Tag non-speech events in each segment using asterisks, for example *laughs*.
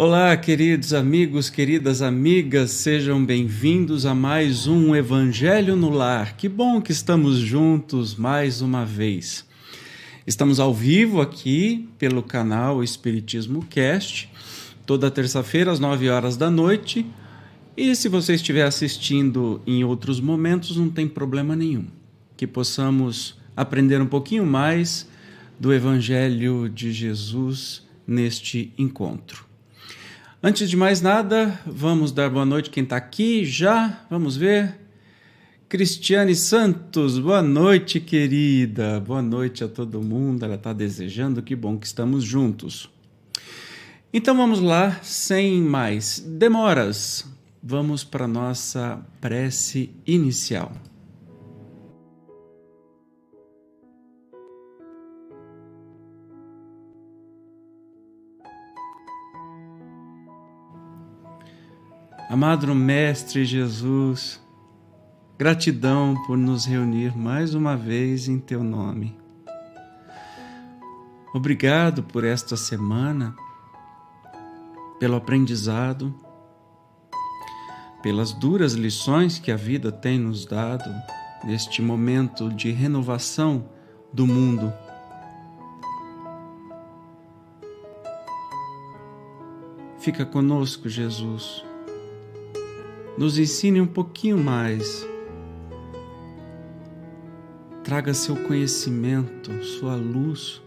Olá, queridos amigos, queridas amigas, sejam bem-vindos a mais um Evangelho no Lar. Que bom que estamos juntos mais uma vez. Estamos ao vivo aqui pelo canal Espiritismo Cast, toda terça-feira às 9 horas da noite. E se você estiver assistindo em outros momentos, não tem problema nenhum. Que possamos aprender um pouquinho mais do Evangelho de Jesus neste encontro. Antes de mais nada, vamos dar boa noite quem está aqui já. Vamos ver. Cristiane Santos, boa noite, querida. Boa noite a todo mundo. Ela está desejando, que bom que estamos juntos. Então vamos lá, sem mais demoras, vamos para a nossa prece inicial. Amado Mestre Jesus, gratidão por nos reunir mais uma vez em Teu nome. Obrigado por esta semana, pelo aprendizado, pelas duras lições que a vida tem nos dado neste momento de renovação do mundo. Fica conosco, Jesus nos ensine um pouquinho mais. Traga seu conhecimento, sua luz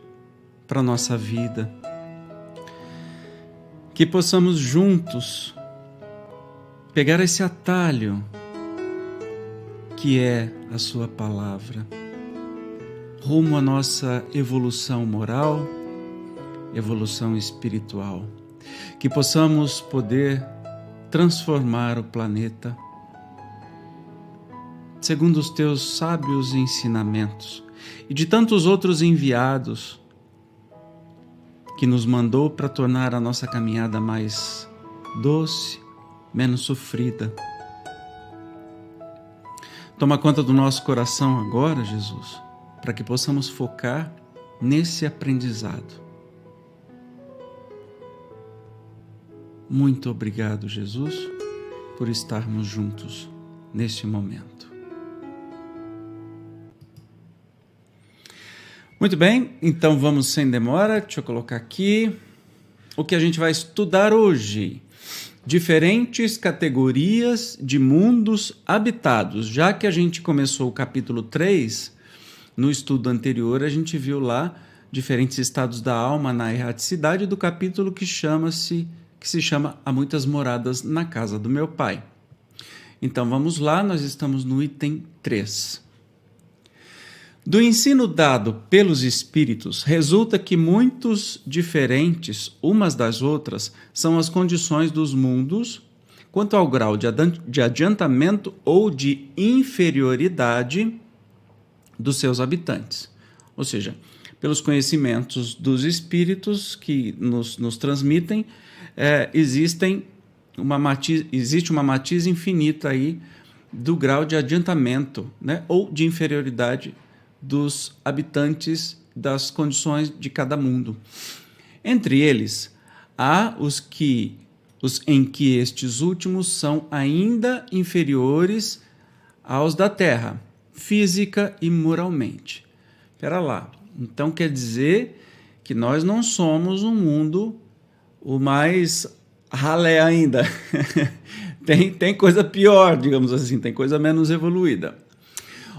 para a nossa vida. Que possamos juntos pegar esse atalho que é a Sua palavra, rumo à nossa evolução moral, evolução espiritual. Que possamos poder transformar o planeta segundo os teus sábios ensinamentos e de tantos outros enviados que nos mandou para tornar a nossa caminhada mais doce, menos sofrida. Toma conta do nosso coração agora, Jesus, para que possamos focar nesse aprendizado. Muito obrigado, Jesus, por estarmos juntos neste momento. Muito bem, então vamos sem demora. Deixa eu colocar aqui o que a gente vai estudar hoje. Diferentes categorias de mundos habitados. Já que a gente começou o capítulo 3, no estudo anterior, a gente viu lá diferentes estados da alma na erraticidade do capítulo que chama-se que se chama Há Muitas Moradas na Casa do Meu Pai. Então vamos lá, nós estamos no item 3. Do ensino dado pelos espíritos, resulta que muitos diferentes umas das outras são as condições dos mundos quanto ao grau de adiantamento ou de inferioridade dos seus habitantes. Ou seja, pelos conhecimentos dos espíritos que nos, nos transmitem, é, existem uma matiz, existe uma matiz infinita aí do grau de adiantamento né, ou de inferioridade dos habitantes das condições de cada mundo. Entre eles, há os que os em que estes últimos são ainda inferiores aos da Terra, física e moralmente. Espera lá. Então quer dizer que nós não somos um mundo o mais ralé ainda. *laughs* tem, tem coisa pior, digamos assim, tem coisa menos evoluída.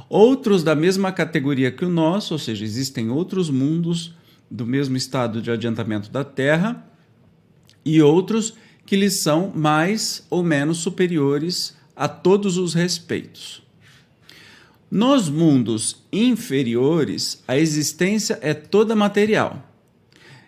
Outros da mesma categoria que o nosso, ou seja, existem outros mundos do mesmo estado de adiantamento da Terra e outros que lhes são mais ou menos superiores a todos os respeitos. Nos mundos inferiores, a existência é toda material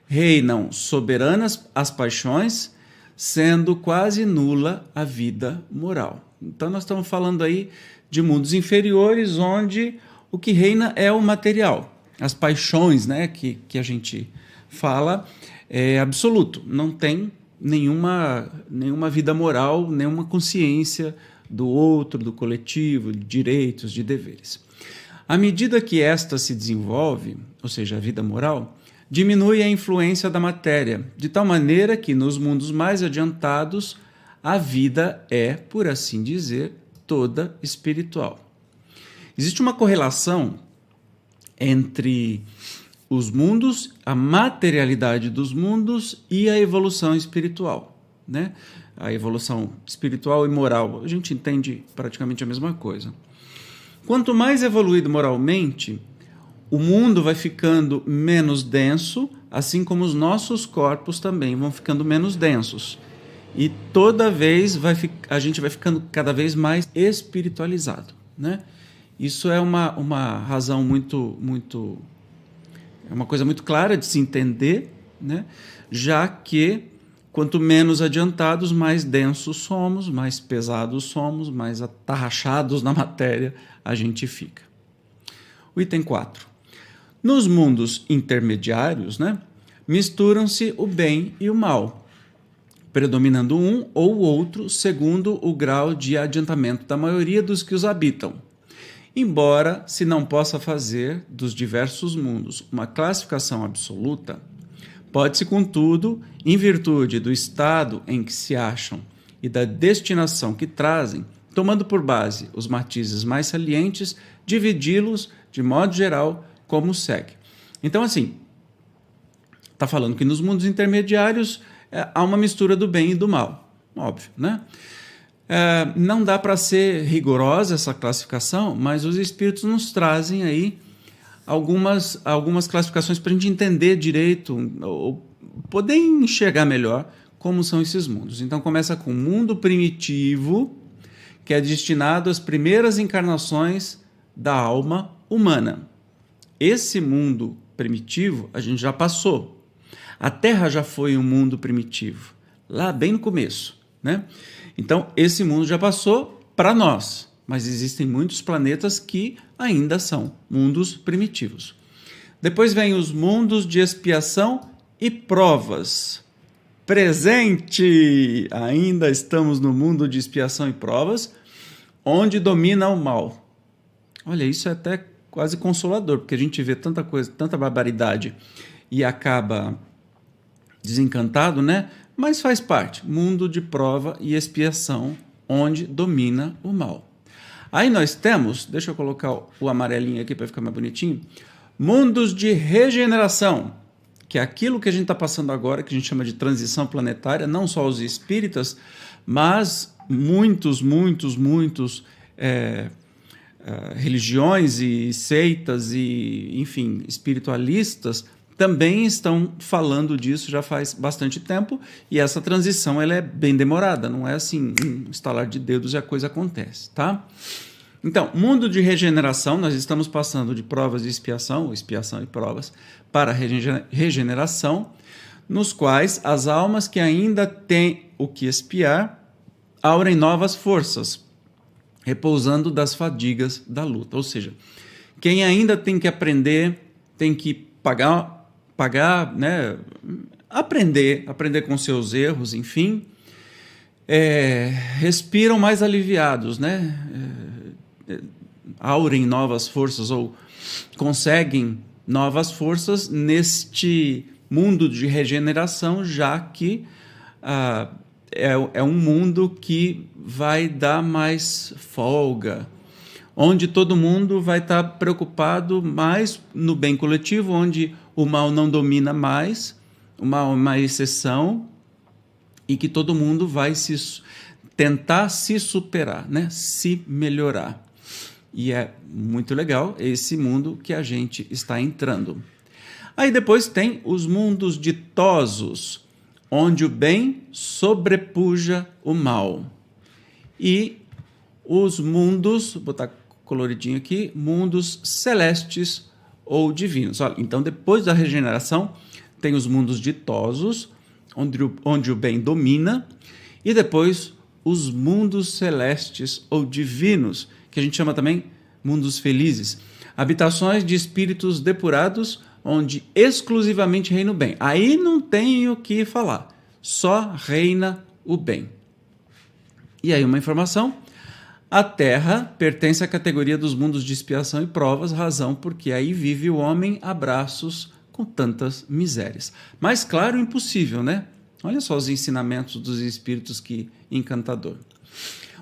reinam soberanas as paixões, sendo quase nula a vida moral. Então, nós estamos falando aí de mundos inferiores, onde o que reina é o material. As paixões né, que, que a gente fala é absoluto, não tem nenhuma, nenhuma vida moral, nenhuma consciência do outro, do coletivo, de direitos, de deveres. À medida que esta se desenvolve, ou seja, a vida moral, diminui a influência da matéria, de tal maneira que nos mundos mais adiantados a vida é, por assim dizer, toda espiritual. Existe uma correlação entre os mundos, a materialidade dos mundos e a evolução espiritual, né? A evolução espiritual e moral, a gente entende praticamente a mesma coisa. Quanto mais evoluído moralmente, o mundo vai ficando menos denso, assim como os nossos corpos também vão ficando menos densos. E toda vez vai, a gente vai ficando cada vez mais espiritualizado, né? Isso é uma, uma razão muito, muito. É uma coisa muito clara de se entender, né? já que quanto menos adiantados, mais densos somos, mais pesados somos, mais atarrachados na matéria a gente fica. O item 4. Nos mundos intermediários, né, misturam-se o bem e o mal, predominando um ou outro segundo o grau de adiantamento da maioria dos que os habitam. Embora se não possa fazer dos diversos mundos uma classificação absoluta, pode-se, contudo, em virtude do estado em que se acham e da destinação que trazem, tomando por base os matizes mais salientes, dividi-los, de modo geral, como segue. Então, assim, está falando que nos mundos intermediários é, há uma mistura do bem e do mal. Óbvio, né? É, não dá para ser rigorosa essa classificação, mas os espíritos nos trazem aí algumas, algumas classificações para a gente entender direito, ou poder enxergar melhor como são esses mundos. Então começa com o mundo primitivo, que é destinado às primeiras encarnações da alma humana. Esse mundo primitivo a gente já passou. A Terra já foi um mundo primitivo, lá bem no começo, né? Então, esse mundo já passou para nós, mas existem muitos planetas que ainda são mundos primitivos. Depois vem os mundos de expiação e provas. Presente! Ainda estamos no mundo de expiação e provas, onde domina o mal. Olha, isso é até quase consolador, porque a gente vê tanta coisa, tanta barbaridade e acaba desencantado, né? mas faz parte mundo de prova e expiação, onde domina o mal. Aí nós temos, deixa eu colocar o amarelinho aqui para ficar mais bonitinho, mundos de regeneração, que é aquilo que a gente está passando agora, que a gente chama de transição planetária, não só os espíritas, mas muitos, muitos, muitos é, é, religiões e seitas e, enfim, espiritualistas também estão falando disso já faz bastante tempo e essa transição ela é bem demorada, não é assim, um instalar de dedos e a coisa acontece, tá? Então, mundo de regeneração, nós estamos passando de provas de expiação, expiação e provas, para regeneração, nos quais as almas que ainda têm o que expiar aurem novas forças, repousando das fadigas da luta. Ou seja, quem ainda tem que aprender, tem que pagar pagar, né, aprender, aprender com seus erros, enfim, é, respiram mais aliviados, né? É, aurem novas forças ou conseguem novas forças neste mundo de regeneração, já que ah, é, é um mundo que vai dar mais folga, onde todo mundo vai estar preocupado mais no bem coletivo, onde o mal não domina mais, o mal é uma exceção e que todo mundo vai se tentar se superar, né? se melhorar. E é muito legal esse mundo que a gente está entrando. Aí depois tem os mundos ditosos, onde o bem sobrepuja o mal. E os mundos, vou botar coloridinho aqui, mundos celestes ou divinos. Olha, então, depois da regeneração, tem os mundos ditosos, onde o, onde o bem domina, e depois os mundos celestes ou divinos, que a gente chama também mundos felizes. Habitações de espíritos depurados, onde exclusivamente reina o bem. Aí não tem o que falar, só reina o bem. E aí, uma informação: a Terra pertence à categoria dos mundos de expiação e provas, razão porque aí vive o homem a braços com tantas misérias. Mas, claro, impossível, né? Olha só os ensinamentos dos espíritos que encantador.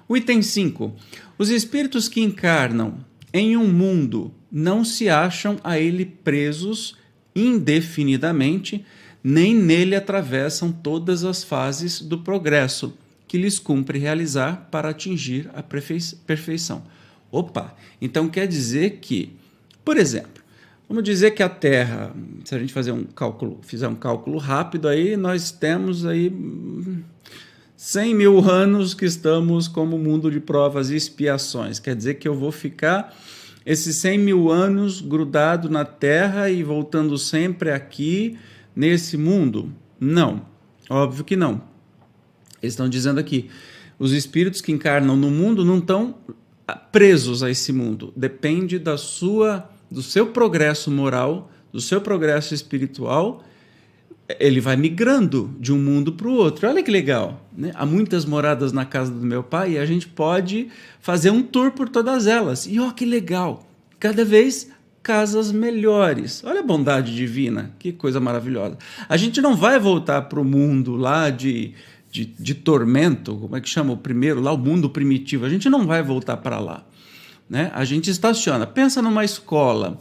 O item 5. Os espíritos que encarnam em um mundo não se acham a ele presos indefinidamente, nem nele atravessam todas as fases do progresso que lhes cumpre realizar para atingir a perfeição. Opa, então quer dizer que, por exemplo, vamos dizer que a Terra, se a gente fazer um cálculo, fizer um cálculo rápido aí, nós temos aí 100 mil anos que estamos como mundo de provas e expiações. Quer dizer que eu vou ficar esses 100 mil anos grudado na Terra e voltando sempre aqui nesse mundo? Não, óbvio que não. Eles estão dizendo aqui: os espíritos que encarnam no mundo não estão presos a esse mundo. Depende da sua, do seu progresso moral, do seu progresso espiritual. Ele vai migrando de um mundo para o outro. Olha que legal. Né? Há muitas moradas na casa do meu pai e a gente pode fazer um tour por todas elas. E olha que legal. Cada vez casas melhores. Olha a bondade divina, que coisa maravilhosa. A gente não vai voltar para o mundo lá de, de, de, tormento, como é que chama o primeiro lá, o mundo primitivo. A gente não vai voltar para lá. Né? A gente estaciona. Pensa numa escola.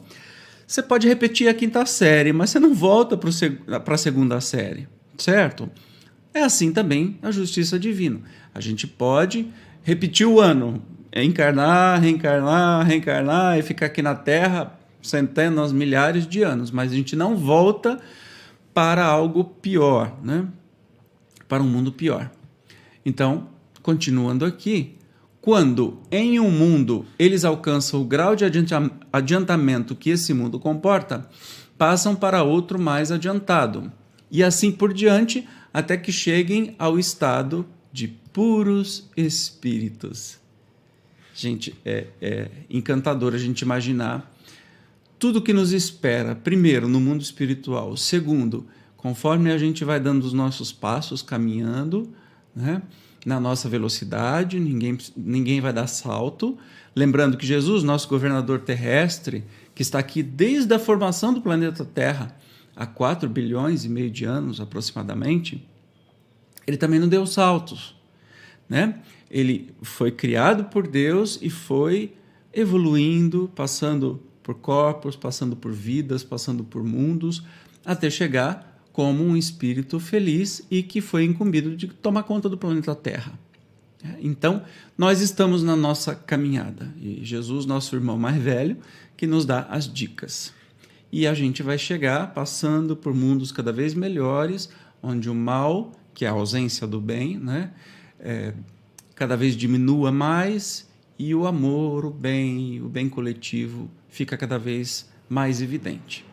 Você pode repetir a quinta série, mas você não volta para a segunda série, certo? É assim também a justiça divina. A gente pode repetir o ano, encarnar, reencarnar, reencarnar e ficar aqui na Terra centenas, milhares de anos, mas a gente não volta para algo pior, né? Para um mundo pior. Então, continuando aqui, quando em um mundo eles alcançam o grau de adiantamento que esse mundo comporta, passam para outro mais adiantado, e assim por diante, até que cheguem ao estado de puros espíritos. Gente, é, é encantador a gente imaginar tudo que nos espera, primeiro, no mundo espiritual, segundo, conforme a gente vai dando os nossos passos, caminhando, né? na nossa velocidade, ninguém, ninguém vai dar salto. Lembrando que Jesus, nosso governador terrestre, que está aqui desde a formação do planeta Terra, há 4 bilhões e meio de anos aproximadamente, ele também não deu saltos. Né? Ele foi criado por Deus e foi evoluindo, passando por corpos, passando por vidas, passando por mundos, até chegar como um espírito feliz e que foi incumbido de tomar conta do planeta Terra. Então, nós estamos na nossa caminhada e Jesus, nosso irmão mais velho, que nos dá as dicas. E a gente vai chegar passando por mundos cada vez melhores, onde o mal, que é a ausência do bem, né, é, cada vez diminua mais e o amor, o bem, o bem coletivo fica cada vez mais evidente.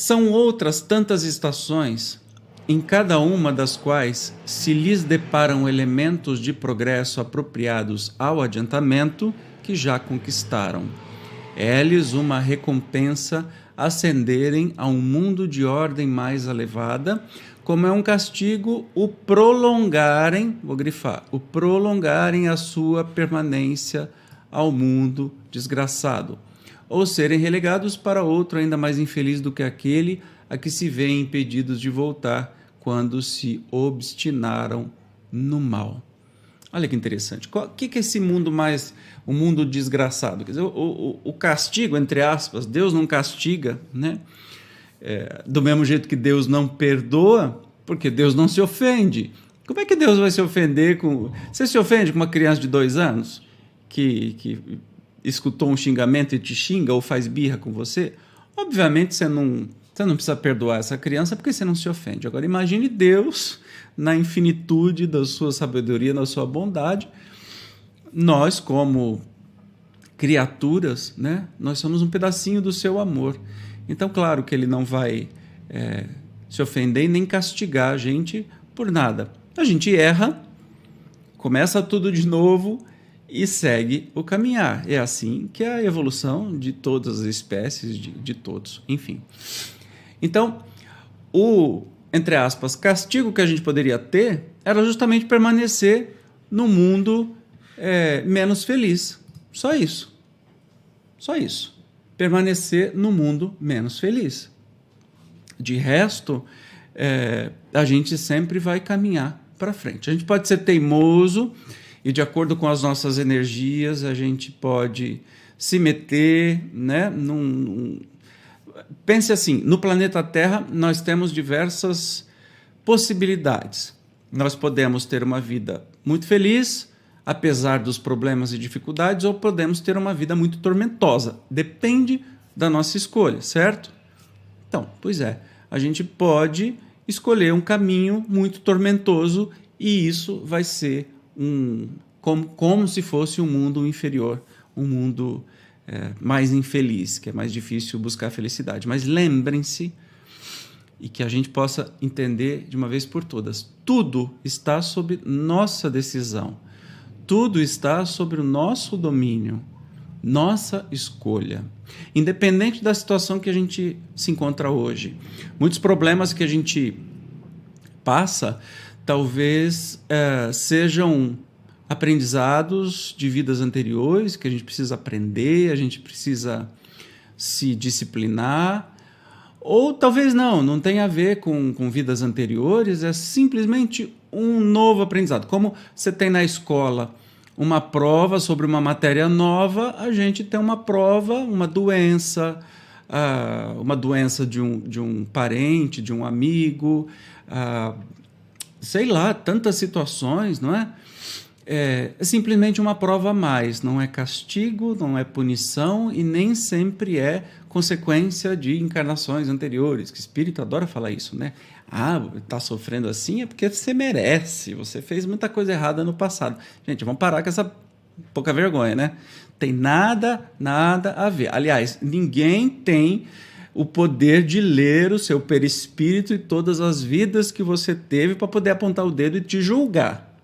São outras tantas estações, em cada uma das quais se lhes deparam elementos de progresso apropriados ao adiantamento que já conquistaram. É-lhes uma recompensa ascenderem a um mundo de ordem mais elevada, como é um castigo o prolongarem, vou grifar, o prolongarem a sua permanência ao mundo desgraçado, ou serem relegados para outro ainda mais infeliz do que aquele a que se veem impedidos de voltar quando se obstinaram no mal. Olha que interessante. O que, que é esse mundo mais, o um mundo desgraçado? Quer dizer, o, o, o, castigo, entre aspas, Deus não castiga, né? É, do mesmo jeito que Deus não perdoa, porque Deus não se ofende. Como é que Deus vai se ofender com. Você se ofende com uma criança de dois anos? que, que escutou um xingamento e te xinga ou faz birra com você, obviamente você não, você não precisa perdoar essa criança porque você não se ofende. Agora imagine Deus na infinitude da sua sabedoria, da sua bondade. Nós, como criaturas, né, nós somos um pedacinho do seu amor. Então, claro que ele não vai é, se ofender e nem castigar a gente por nada. A gente erra, começa tudo de novo e segue o caminhar. É assim que é a evolução de todas as espécies, de, de todos, enfim. Então, o, entre aspas, castigo que a gente poderia ter era justamente permanecer no mundo é, menos feliz. Só isso. Só isso. Permanecer no mundo menos feliz. De resto, é, a gente sempre vai caminhar para frente. A gente pode ser teimoso e, de acordo com as nossas energias, a gente pode se meter, né? Num, num... Pense assim: no planeta Terra, nós temos diversas possibilidades. Nós podemos ter uma vida muito feliz, apesar dos problemas e dificuldades, ou podemos ter uma vida muito tormentosa. Depende da nossa escolha, certo? Então, pois é, a gente pode escolher um caminho muito tormentoso e isso vai ser um como, como se fosse um mundo inferior, um mundo é, mais infeliz, que é mais difícil buscar felicidade. Mas lembrem-se e que a gente possa entender de uma vez por todas: tudo está sob nossa decisão, tudo está sobre o nosso domínio, nossa escolha. Independente da situação que a gente se encontra hoje, muitos problemas que a gente passa talvez é, sejam aprendizados de vidas anteriores que a gente precisa aprender, a gente precisa se disciplinar. Ou talvez não, não tem a ver com, com vidas anteriores, é simplesmente um novo aprendizado. Como você tem na escola uma prova sobre uma matéria nova, a gente tem uma prova, uma doença, uh, uma doença de um, de um parente, de um amigo, uh, sei lá, tantas situações, não é? é? É simplesmente uma prova a mais, não é castigo, não é punição e nem sempre é consequência de encarnações anteriores, que espírito adora falar isso, né? Ah, está sofrendo assim é porque você merece, você fez muita coisa errada no passado. Gente, vamos parar com essa pouca vergonha, né? Tem nada, nada a ver. Aliás, ninguém tem o poder de ler o seu perispírito e todas as vidas que você teve para poder apontar o dedo e te julgar.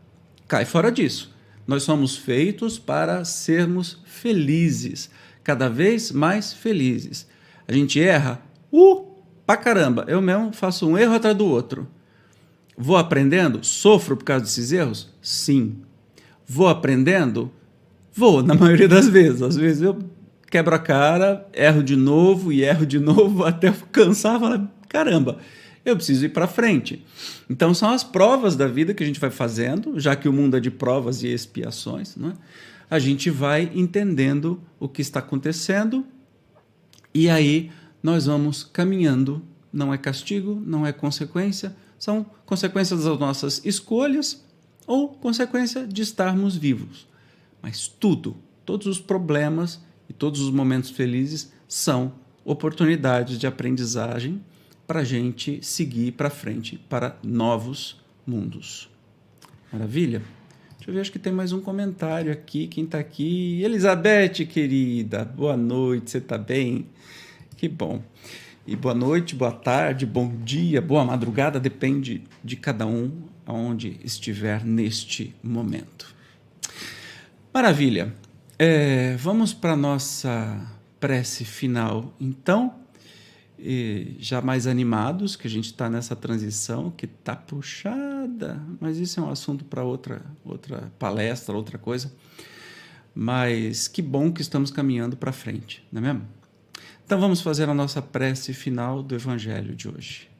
Cai fora disso. Nós somos feitos para sermos felizes, cada vez mais felizes. A gente erra, uh, pra caramba. Eu mesmo faço um erro atrás do outro. Vou aprendendo? Sofro por causa desses erros? Sim. Vou aprendendo? Vou, na *laughs* maioria das vezes. Às vezes eu quebro a cara, erro de novo e erro de *laughs* novo até cansar e falar: caramba, eu preciso ir para frente. Então são as provas da vida que a gente vai fazendo, já que o mundo é de provas e expiações, né? a gente vai entendendo o que está acontecendo e aí nós vamos caminhando. Não é castigo, não é consequência, são consequências das nossas escolhas ou consequência de estarmos vivos. Mas tudo, todos os problemas e todos os momentos felizes são oportunidades de aprendizagem para a gente seguir para frente para novos mundos. Maravilha? Deixa eu ver, acho que tem mais um comentário aqui. Quem está aqui? Elizabeth, querida, boa noite, você está bem? Que bom. E boa noite, boa tarde, bom dia, boa madrugada, depende de cada um aonde estiver neste momento. Maravilha. É, vamos para a nossa prece final, então. E já mais animados, que a gente está nessa transição que está puxada, mas isso é um assunto para outra, outra palestra, outra coisa. Mas que bom que estamos caminhando para frente, não é mesmo? Então vamos fazer a nossa prece final do Evangelho de hoje.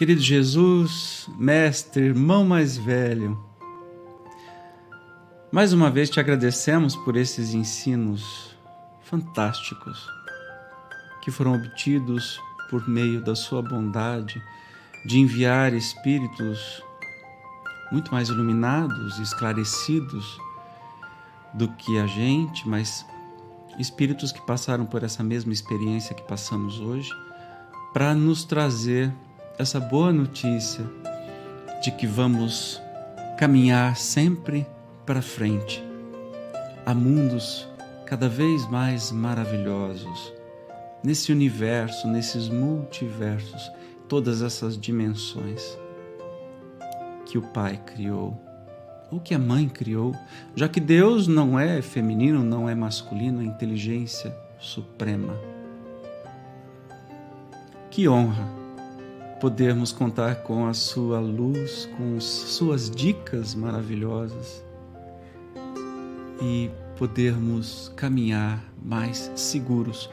Querido Jesus, mestre, irmão mais velho, mais uma vez te agradecemos por esses ensinos fantásticos que foram obtidos por meio da Sua bondade de enviar espíritos muito mais iluminados e esclarecidos do que a gente, mas espíritos que passaram por essa mesma experiência que passamos hoje, para nos trazer essa boa notícia de que vamos caminhar sempre para frente a mundos cada vez mais maravilhosos nesse universo, nesses multiversos, todas essas dimensões que o Pai criou ou que a mãe criou, já que Deus não é feminino, não é masculino, é inteligência suprema. Que honra podermos contar com a sua luz, com suas dicas maravilhosas e podermos caminhar mais seguros,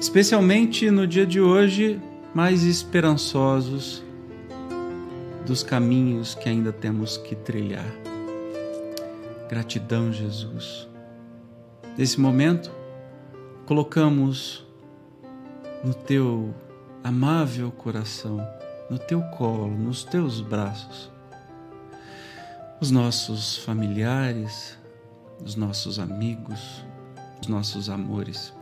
especialmente no dia de hoje, mais esperançosos dos caminhos que ainda temos que trilhar. Gratidão, Jesus. Nesse momento, colocamos no teu amável coração no teu colo, nos teus braços. Os nossos familiares, os nossos amigos, os nossos amores.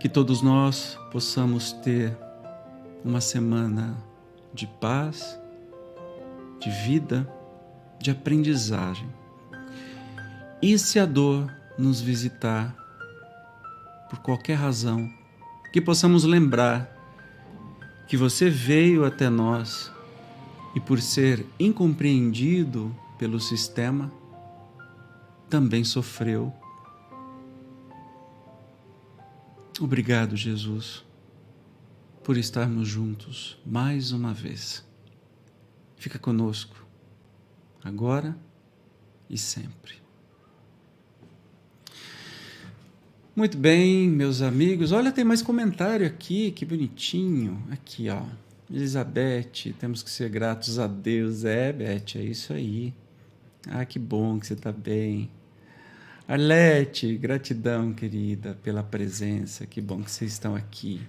Que todos nós possamos ter uma semana de paz, de vida, de aprendizagem. E se a dor nos visitar, por qualquer razão, que possamos lembrar que você veio até nós e, por ser incompreendido pelo sistema, também sofreu. Obrigado, Jesus, por estarmos juntos mais uma vez. Fica conosco, agora e sempre. Muito bem, meus amigos. Olha, tem mais comentário aqui, que bonitinho. Aqui, ó. Elizabeth, temos que ser gratos a Deus. É, Beth, é isso aí. Ah, que bom que você está bem. Arlete, gratidão, querida, pela presença. Que bom que vocês estão aqui.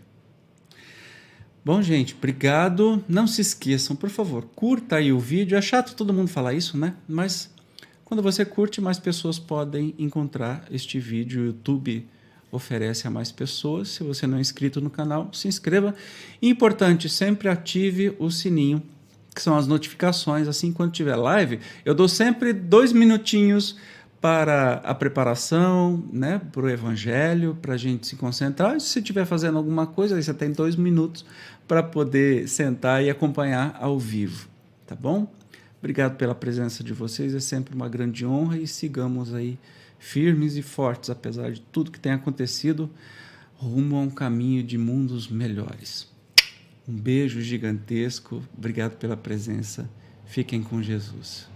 Bom, gente, obrigado. Não se esqueçam, por favor, curta aí o vídeo. É chato todo mundo falar isso, né? Mas quando você curte, mais pessoas podem encontrar este vídeo. O YouTube oferece a mais pessoas. Se você não é inscrito no canal, se inscreva. Importante, sempre ative o sininho, que são as notificações. Assim, quando tiver live, eu dou sempre dois minutinhos para a preparação, né, para o evangelho, para a gente se concentrar. E se estiver fazendo alguma coisa, aí você tem dois minutos para poder sentar e acompanhar ao vivo, tá bom? Obrigado pela presença de vocês, é sempre uma grande honra e sigamos aí firmes e fortes, apesar de tudo que tem acontecido, rumo a um caminho de mundos melhores. Um beijo gigantesco, obrigado pela presença. Fiquem com Jesus.